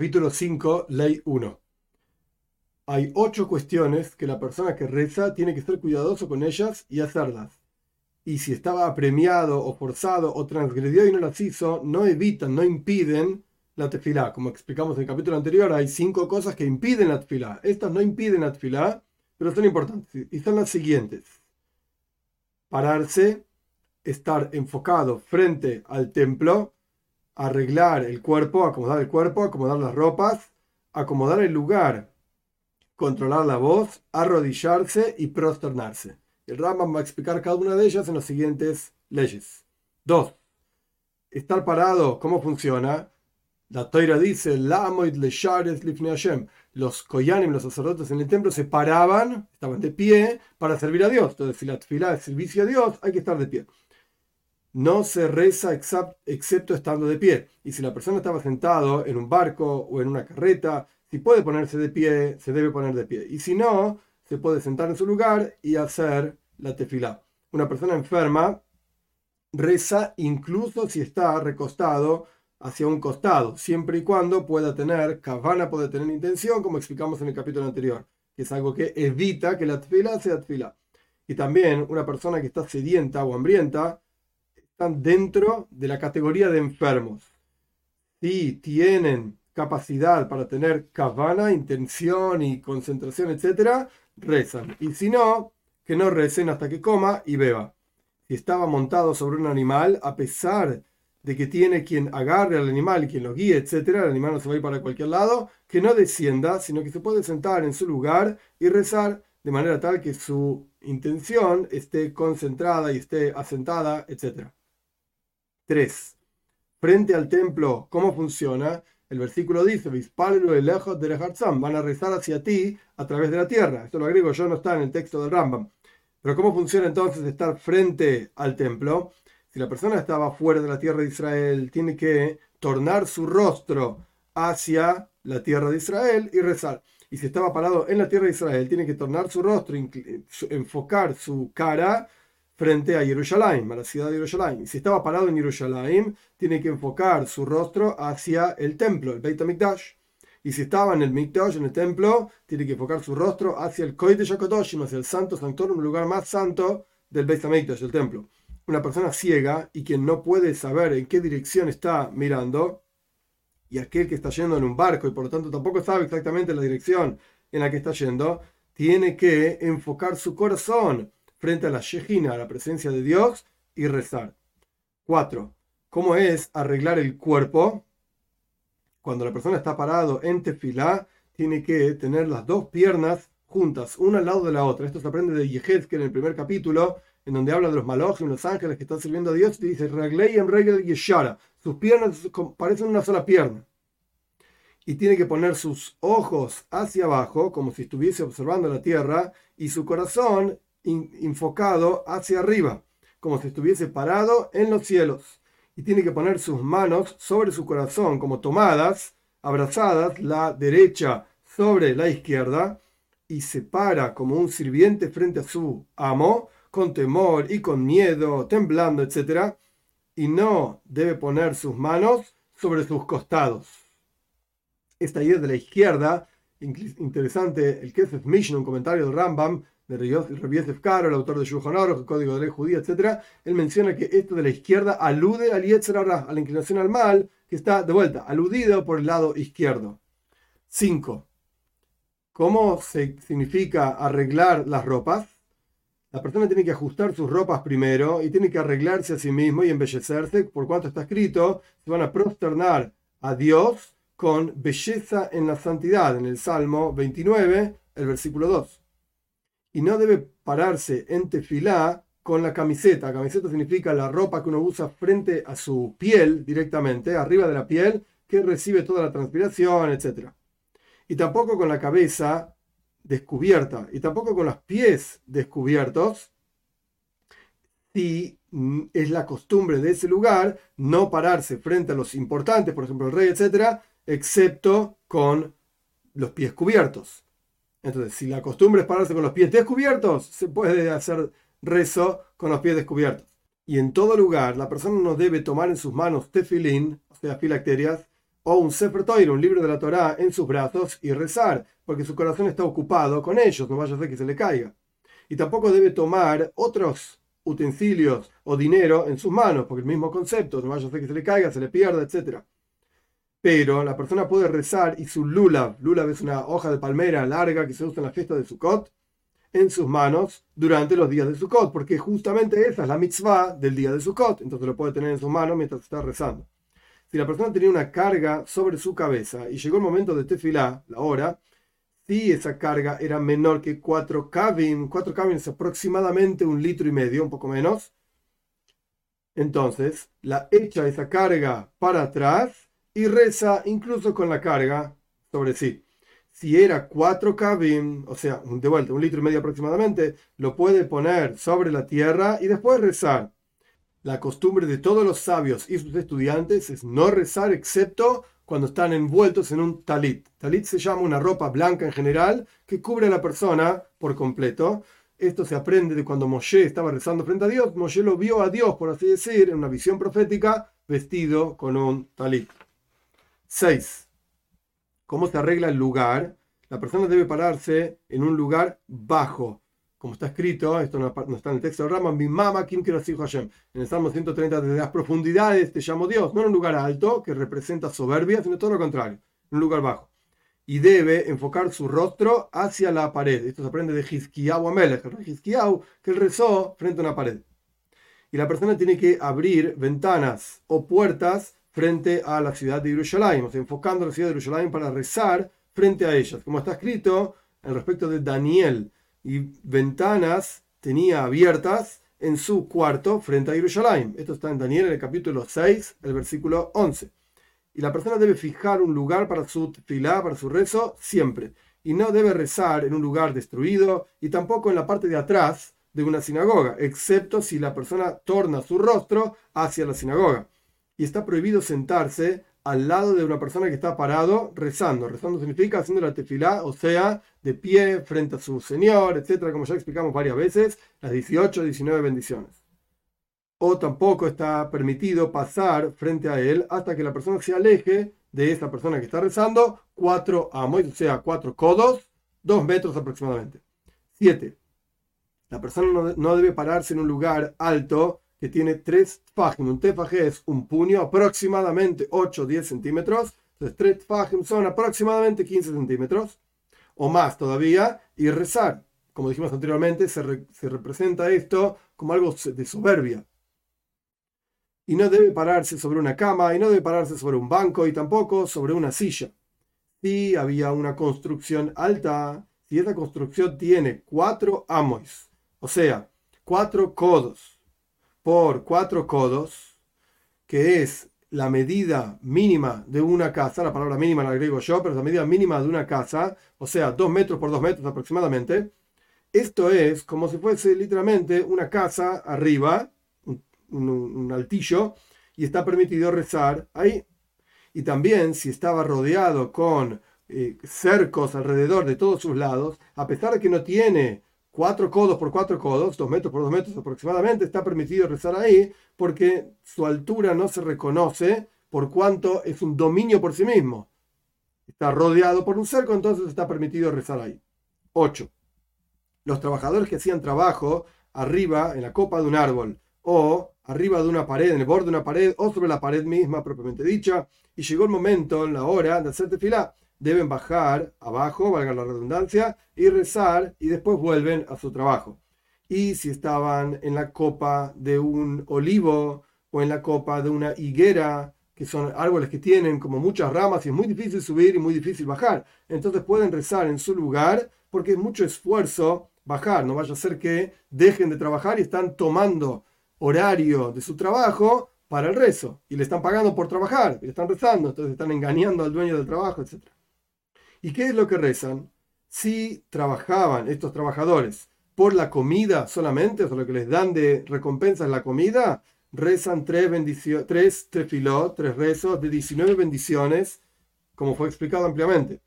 Capítulo 5, Ley 1. Hay ocho cuestiones que la persona que reza tiene que ser cuidadoso con ellas y hacerlas. Y si estaba apremiado o forzado o transgredió y no las hizo, no evitan, no impiden la tefilá. Como explicamos en el capítulo anterior, hay cinco cosas que impiden la tefilá. Estas no impiden la tefilá, pero son importantes. Y son las siguientes. Pararse, estar enfocado frente al templo, arreglar el cuerpo, acomodar el cuerpo, acomodar las ropas, acomodar el lugar, controlar la voz, arrodillarse y prosternarse. El Rambam va a explicar cada una de ellas en las siguientes leyes. 2. Estar parado, ¿cómo funciona? La Toira dice, los koyanim, los sacerdotes en el templo, se paraban, estaban de pie para servir a Dios. Entonces, si la fila es servicio a Dios, hay que estar de pie no se reza excepto estando de pie. Y si la persona estaba sentado en un barco o en una carreta, si puede ponerse de pie, se debe poner de pie. Y si no, se puede sentar en su lugar y hacer la tefilá. Una persona enferma reza incluso si está recostado hacia un costado, siempre y cuando pueda tener, cabana puede tener intención, como explicamos en el capítulo anterior, que es algo que evita que la tefilá sea tefilá. Y también una persona que está sedienta o hambrienta, están dentro de la categoría de enfermos. Si tienen capacidad para tener cabana, intención y concentración, etc., rezan. Y si no, que no recen hasta que coma y beba. Si estaba montado sobre un animal, a pesar de que tiene quien agarre al animal quien lo guíe, etc., el animal no se va a ir para cualquier lado, que no descienda, sino que se puede sentar en su lugar y rezar de manera tal que su intención esté concentrada y esté asentada, etc. 3. Frente al templo, ¿cómo funciona? El versículo dice, van a rezar hacia ti a través de la tierra. Esto lo agrego yo, no está en el texto del Rambam. Pero ¿cómo funciona entonces estar frente al templo? Si la persona estaba fuera de la tierra de Israel, tiene que tornar su rostro hacia la tierra de Israel y rezar. Y si estaba parado en la tierra de Israel, tiene que tornar su rostro, enfocar su cara frente a Jerusalén, a la ciudad de Jerusalén. Si estaba parado en Jerusalén, tiene que enfocar su rostro hacia el templo, el Beit HaMikdash. Y si estaba en el Mikdash, en el templo, tiene que enfocar su rostro hacia el Kodesh HaKadoshim, hacia el Santo Sanctorum, el lugar más santo del Beit HaMikdash, el templo. Una persona ciega y quien no puede saber en qué dirección está mirando, y aquel que está yendo en un barco y por lo tanto tampoco sabe exactamente la dirección en la que está yendo, tiene que enfocar su corazón frente a la Shejina, a la presencia de Dios, y rezar. 4. ¿Cómo es arreglar el cuerpo? Cuando la persona está parado en tefilá, tiene que tener las dos piernas juntas, una al lado de la otra. Esto se aprende de que en el primer capítulo, en donde habla de los malojim, los ángeles que están sirviendo a Dios, y dice, Reglei en regel yeshara. Sus piernas parecen una sola pierna. Y tiene que poner sus ojos hacia abajo, como si estuviese observando la tierra, y su corazón enfocado hacia arriba, como si estuviese parado en los cielos. Y tiene que poner sus manos sobre su corazón, como tomadas, abrazadas, la derecha sobre la izquierda, y se para como un sirviente frente a su amo, con temor y con miedo, temblando, etc. Y no debe poner sus manos sobre sus costados. Esta idea de la izquierda, interesante, el Kesef Mission, un comentario del Rambam, de Yosef Karo, el autor de Shulchan el Código de Ley Judía, etc., él menciona que esto de la izquierda alude al Yetzer a la inclinación al mal, que está de vuelta, aludido por el lado izquierdo. 5. ¿Cómo se significa arreglar las ropas? La persona tiene que ajustar sus ropas primero y tiene que arreglarse a sí mismo y embellecerse, por cuanto está escrito, se van a prosternar a Dios con belleza en la santidad, en el Salmo 29, el versículo 2 y no debe pararse en tefilá con la camiseta. Camiseta significa la ropa que uno usa frente a su piel directamente, arriba de la piel, que recibe toda la transpiración, etc. Y tampoco con la cabeza descubierta, y tampoco con los pies descubiertos, si es la costumbre de ese lugar no pararse frente a los importantes, por ejemplo el rey, etc., excepto con los pies cubiertos. Entonces, si la costumbre es pararse con los pies descubiertos, se puede hacer rezo con los pies descubiertos. Y en todo lugar, la persona no debe tomar en sus manos tefilín, o sea, filacterias, o un Sefer Torah, un libro de la Torá, en sus brazos y rezar, porque su corazón está ocupado con ellos, no vaya a ser que se le caiga. Y tampoco debe tomar otros utensilios o dinero en sus manos, porque el mismo concepto, no vaya a ser que se le caiga, se le pierda, etc. Pero la persona puede rezar y su lulav, lulav es una hoja de palmera larga que se usa en la fiesta de Sukkot, en sus manos durante los días de Sukkot, porque justamente esa es la mitzvah del día de Sukkot, entonces lo puede tener en sus manos mientras está rezando. Si la persona tenía una carga sobre su cabeza y llegó el momento de tefilá, la hora, si esa carga era menor que 4 kavim, 4 kavim es aproximadamente un litro y medio, un poco menos, entonces la echa esa carga para atrás y reza incluso con la carga sobre sí. Si era 4 kavim, o sea, de vuelta, un litro y medio aproximadamente, lo puede poner sobre la tierra y después rezar. La costumbre de todos los sabios y sus estudiantes es no rezar excepto cuando están envueltos en un talit. Talit se llama una ropa blanca en general que cubre a la persona por completo. Esto se aprende de cuando Moshe estaba rezando frente a Dios. Moshe lo vio a Dios, por así decir, en una visión profética, vestido con un talit. 6. ¿Cómo se arregla el lugar? La persona debe pararse en un lugar bajo como está escrito, esto no, está en el texto de Rama, mi mamá, Kim Hashem. En el Salmo 130, desde las profundidades te llamo Dios, no en un lugar alto que representa soberbia, sino todo lo contrario, en un lugar bajo. Y debe enfocar su rostro hacia la pared. Esto se aprende de Hizkiyahu Amelech, el rey que él rezó frente a una pared. Y la persona tiene que abrir ventanas o puertas frente a la ciudad de Jerusalén, o sea, enfocando la ciudad de Jerusalén para rezar frente a ellas, como está escrito en respecto de Daniel y ventanas tenía abiertas en su cuarto frente a Jerusalén. Esto está en Daniel en el capítulo 6, el versículo 11. Y la persona debe fijar un lugar para su filá, para su rezo, siempre. Y no debe rezar en un lugar destruido y tampoco en la parte de atrás de una sinagoga, excepto si la persona torna su rostro hacia la sinagoga. Y está prohibido sentarse al lado de una persona que está parado rezando. Rezando significa haciendo la tefilá, o sea, de pie frente a su Señor, etcétera, como ya explicamos varias veces, las 18, 19 bendiciones. O tampoco está permitido pasar frente a él hasta que la persona se aleje de esa persona que está rezando, cuatro amos, o sea, cuatro codos, dos metros aproximadamente. 7. La persona no debe pararse en un lugar alto que tiene tres tfajim. Un tefaj es un puño, aproximadamente 8 o 10 centímetros. Entonces, tres tfajim son aproximadamente 15 centímetros o más todavía. Y rezar, como dijimos anteriormente, se, representa esto como algo de soberbia. Y no debe pararse sobre una cama, y no debe pararse sobre un banco, y tampoco sobre una silla. Si había una construcción alta, si esa construcción tiene cuatro amos, o sea, cuatro codos, por cuatro codos, que es la medida mínima de una casa, la palabra mínima la agrego yo, pero es la medida mínima de una casa, o sea, dos metros por dos metros aproximadamente. Esto es como si fuese literalmente una casa arriba, un, altillo, y está permitido rezar ahí. Y también si estaba rodeado con eh, cercos alrededor de todos sus lados, a pesar de que no tiene cuatro codos por cuatro codos, dos metros por dos metros aproximadamente, está permitido rezar ahí porque su altura no se reconoce por cuanto es un dominio por sí mismo. Está rodeado por un cerco, entonces está permitido rezar ahí. 8. Los trabajadores que hacían trabajo arriba en la copa de un árbol o arriba de una pared, en el borde de una pared o sobre la pared misma propiamente dicha, y llegó el momento, en la hora de hacer tefilá, deben bajar abajo, valga la redundancia, y rezar y después vuelven a su trabajo. Y si estaban en la copa de un olivo o en la copa de una higuera, que son árboles que tienen como muchas ramas y es muy difícil subir y muy difícil bajar, entonces pueden rezar en su lugar porque es mucho esfuerzo bajar, no vaya a ser que dejen de trabajar y están tomando horario de su trabajo para el rezo y le están pagando por trabajar, y le están rezando, entonces están engañando al dueño del trabajo, etc. ¿Y qué es lo que rezan? Si trabajaban estos trabajadores por la comida solamente, o sea, lo que les dan de recompensa es la comida, rezan tres, tres tefilot, tres rezos de 19 bendiciones, como fue explicado ampliamente.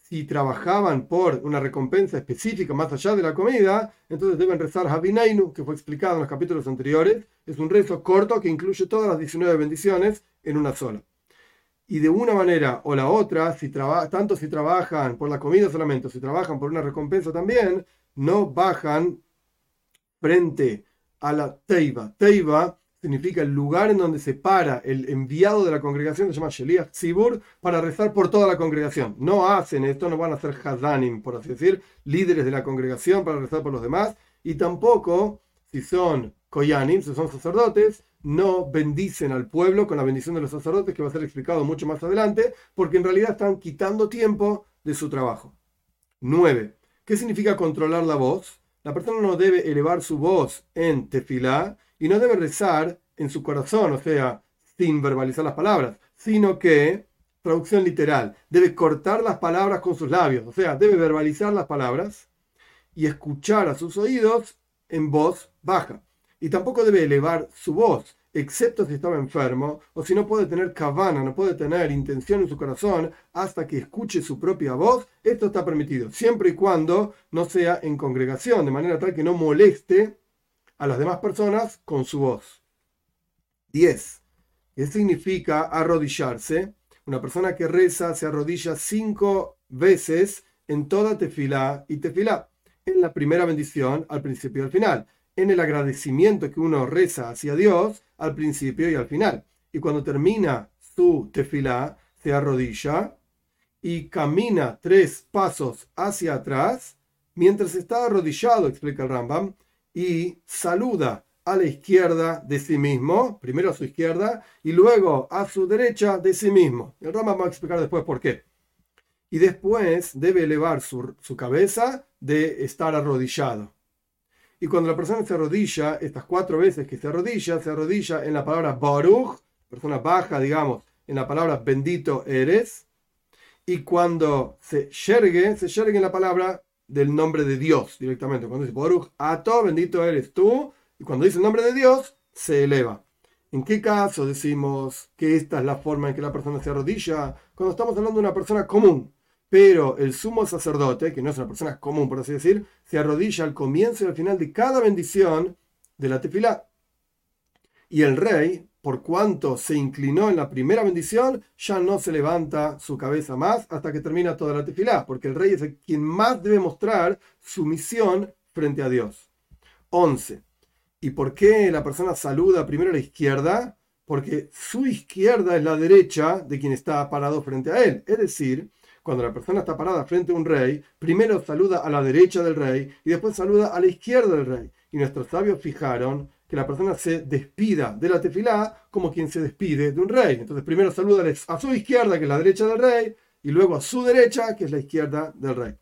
Si trabajaban por una recompensa específica más allá de la comida, entonces deben rezar Habinainu, que fue explicado en los capítulos anteriores. Es un rezo corto que incluye todas las 19 bendiciones en una sola. Y de una manera o la otra, si tanto si trabajan por la comida solamente, o si trabajan por una recompensa también, no bajan frente a la teiva. Teiva significa el lugar en donde se para el enviado de la congregación, se llama Sheliach Tzibur, para rezar por toda la congregación. No hacen esto, no van a ser Hazanim, por así decir, líderes de la congregación para rezar por los demás, y tampoco, si son Koyanim, si son sacerdotes, no bendicen al pueblo con la bendición de los sacerdotes, que va a ser explicado mucho más adelante, porque en realidad están quitando tiempo de su trabajo. 9. ¿Qué significa controlar la voz? La persona no debe elevar su voz en tefilá y no debe rezar en su corazón, o sea, sin verbalizar las palabras, sino que, traducción literal, debe cortar las palabras con sus labios, o sea, debe verbalizar las palabras y escuchar a sus oídos en voz baja. Y tampoco debe elevar su voz, excepto si estaba enfermo o si no puede tener cabana, no puede tener intención en su corazón hasta que escuche su propia voz. Esto está permitido, siempre y cuando no sea en congregación, de manera tal que no moleste a las demás personas con su voz. 10. ¿Qué significa arrodillarse? Una persona que reza se arrodilla cinco veces en toda tefilá y tefilá. En la primera bendición, al principio y al final. En el agradecimiento que uno reza hacia Dios, al principio y al final. Y cuando termina su tefilá, se arrodilla y camina tres pasos hacia atrás. Mientras está arrodillado, explica el Rambam, y saluda a la izquierda de sí mismo, primero a su izquierda y luego a su derecha de sí mismo. El Rama va a explicar después por qué. Y después debe elevar su, cabeza de estar arrodillado. Y cuando la persona se arrodilla, estas cuatro veces que se arrodilla, se arrodilla en la palabra Baruch, persona baja, digamos, en la palabra bendito eres. Y cuando se yergue, se yergue en la palabra del nombre de Dios directamente. Cuando dice Baruch Ato, bendito eres tú, y cuando dice el nombre de Dios, se eleva. ¿En qué caso decimos que esta es la forma en que la persona se arrodilla? Cuando estamos hablando de una persona común. Pero el sumo sacerdote, que no es una persona común, por así decir, se arrodilla al comienzo y al final de cada bendición de la tefilá. Y el rey por cuanto se inclinó en la primera bendición, ya no se levanta su cabeza más hasta que termina toda la tefilá, porque el rey es quien más debe mostrar su misión frente a Dios. 11. ¿Y por qué la persona saluda primero a la izquierda? Porque su izquierda es la derecha de quien está parado frente a él. Es decir, cuando la persona está parada frente a un rey, primero saluda a la derecha del rey y después saluda a la izquierda del rey. Y nuestros sabios fijaron que la persona se despida de la tefilá como quien se despide de un rey. Entonces primero saluda a su izquierda, que es la derecha del rey, y luego a su derecha, que es la izquierda del rey.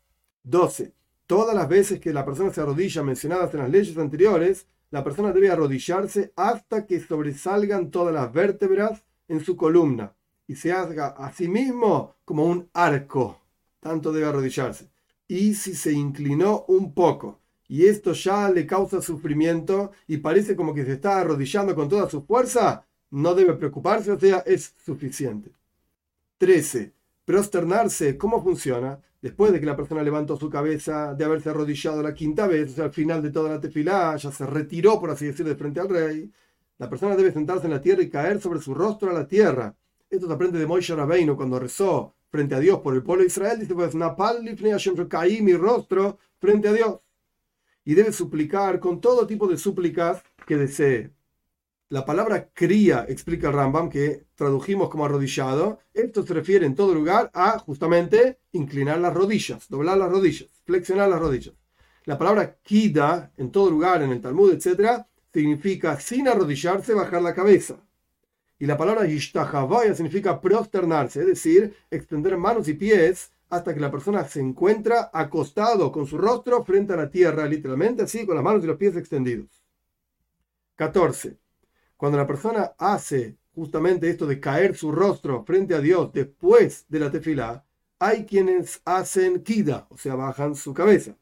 12. Todas las veces que la persona se arrodilla mencionadas en las leyes anteriores, la persona debe arrodillarse hasta que sobresalgan todas las vértebras en su columna y se haga a sí mismo como un arco. Tanto debe arrodillarse. Y si se inclinó un poco y esto ya le causa sufrimiento y parece como que se está arrodillando con toda su fuerza, no debe preocuparse, o sea, es suficiente. 13. Prosternarse, ¿cómo funciona? Después de que la persona levantó su cabeza de haberse arrodillado la quinta vez, o sea, al final de toda la tefilá, ya se retiró, por así decir, de frente al rey, la persona debe sentarse en la tierra y caer sobre su rostro a la tierra. Esto se aprende de Moisés Rabbeinu cuando rezó frente a Dios por el pueblo de Israel. Dice, pues, Napal caí mi rostro frente a Dios y debe suplicar con todo tipo de súplicas que desee. La palabra cría, explica el Rambam, que tradujimos como arrodillado, esto se refiere en todo lugar a justamente inclinar las rodillas, doblar las rodillas, flexionar las rodillas. La palabra kida, en todo lugar, en el Talmud, etc., significa sin arrodillarse, bajar la cabeza. Y la palabra yishtahavaya significa prosternarse, es decir, extender manos y pies hasta que la persona se encuentra acostado con su rostro frente a la tierra, literalmente así, con las manos y los pies extendidos. 14. Cuando la persona hace justamente esto de caer su rostro frente a Dios después de la tefilá, hay quienes hacen kida, o sea, bajan su cabeza.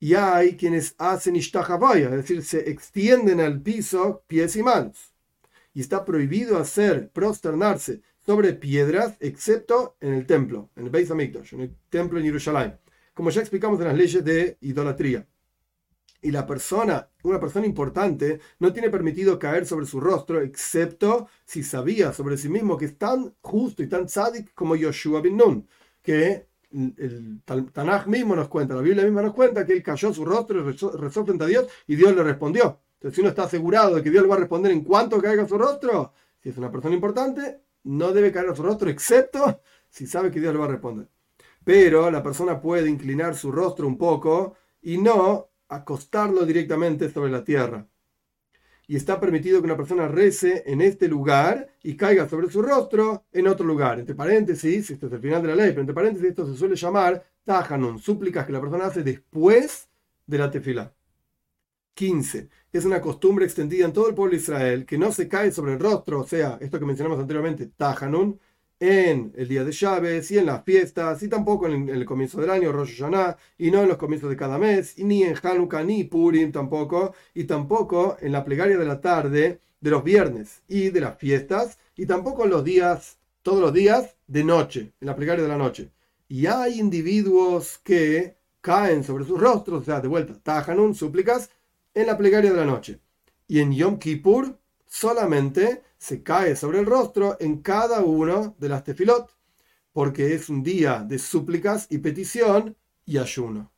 Y hay quienes hacen ishtahavaya, es decir, se extienden al piso pies y manos. Y está prohibido hacer, prosternarse sobre piedras, excepto en el templo, en el Beis Hamikdash, en el templo en Jerusalén, como ya explicamos en las leyes de idolatría. Y la persona, una persona importante, no tiene permitido caer sobre su rostro, excepto si sabía sobre sí mismo que es tan justo y tan sádic como Yoshua bin Nun, que el Tanaj mismo nos cuenta, la Biblia misma nos cuenta que él cayó su rostro y rezó, frente a Dios y Dios le respondió. Entonces, si uno está asegurado de que Dios le va a responder en cuanto caiga su rostro, si es una persona importante, no debe caer a su rostro, excepto si sabe que Dios le va a responder. Pero la persona puede inclinar su rostro un poco y no acostarlo directamente sobre la tierra. Y está permitido que una persona rece en este lugar y caiga sobre su rostro en otro lugar. Entre paréntesis, esto es el final de la ley, pero entre paréntesis esto se suele llamar tajanun, súplicas que la persona hace después de la tefilá. 15. Es una costumbre extendida en todo el pueblo de Israel que no se cae sobre el rostro, o sea, esto que mencionamos anteriormente, tajanun, en el día de llaves y en las fiestas, y tampoco en el comienzo del año, Rosh Hashanah, y no en los comienzos de cada mes, y ni en Hanukkah, ni Purim tampoco, y tampoco en la plegaria de la tarde de los viernes y de las fiestas, y tampoco en los días, todos los días de noche, en la plegaria de la noche. Y hay individuos que caen sobre sus rostros, o sea, de vuelta, tajanun, súplicas, en la plegaria de la noche. Y en Yom Kippur solamente se cae sobre el rostro en cada uno de las tefilot, porque es un día de súplicas y petición y ayuno.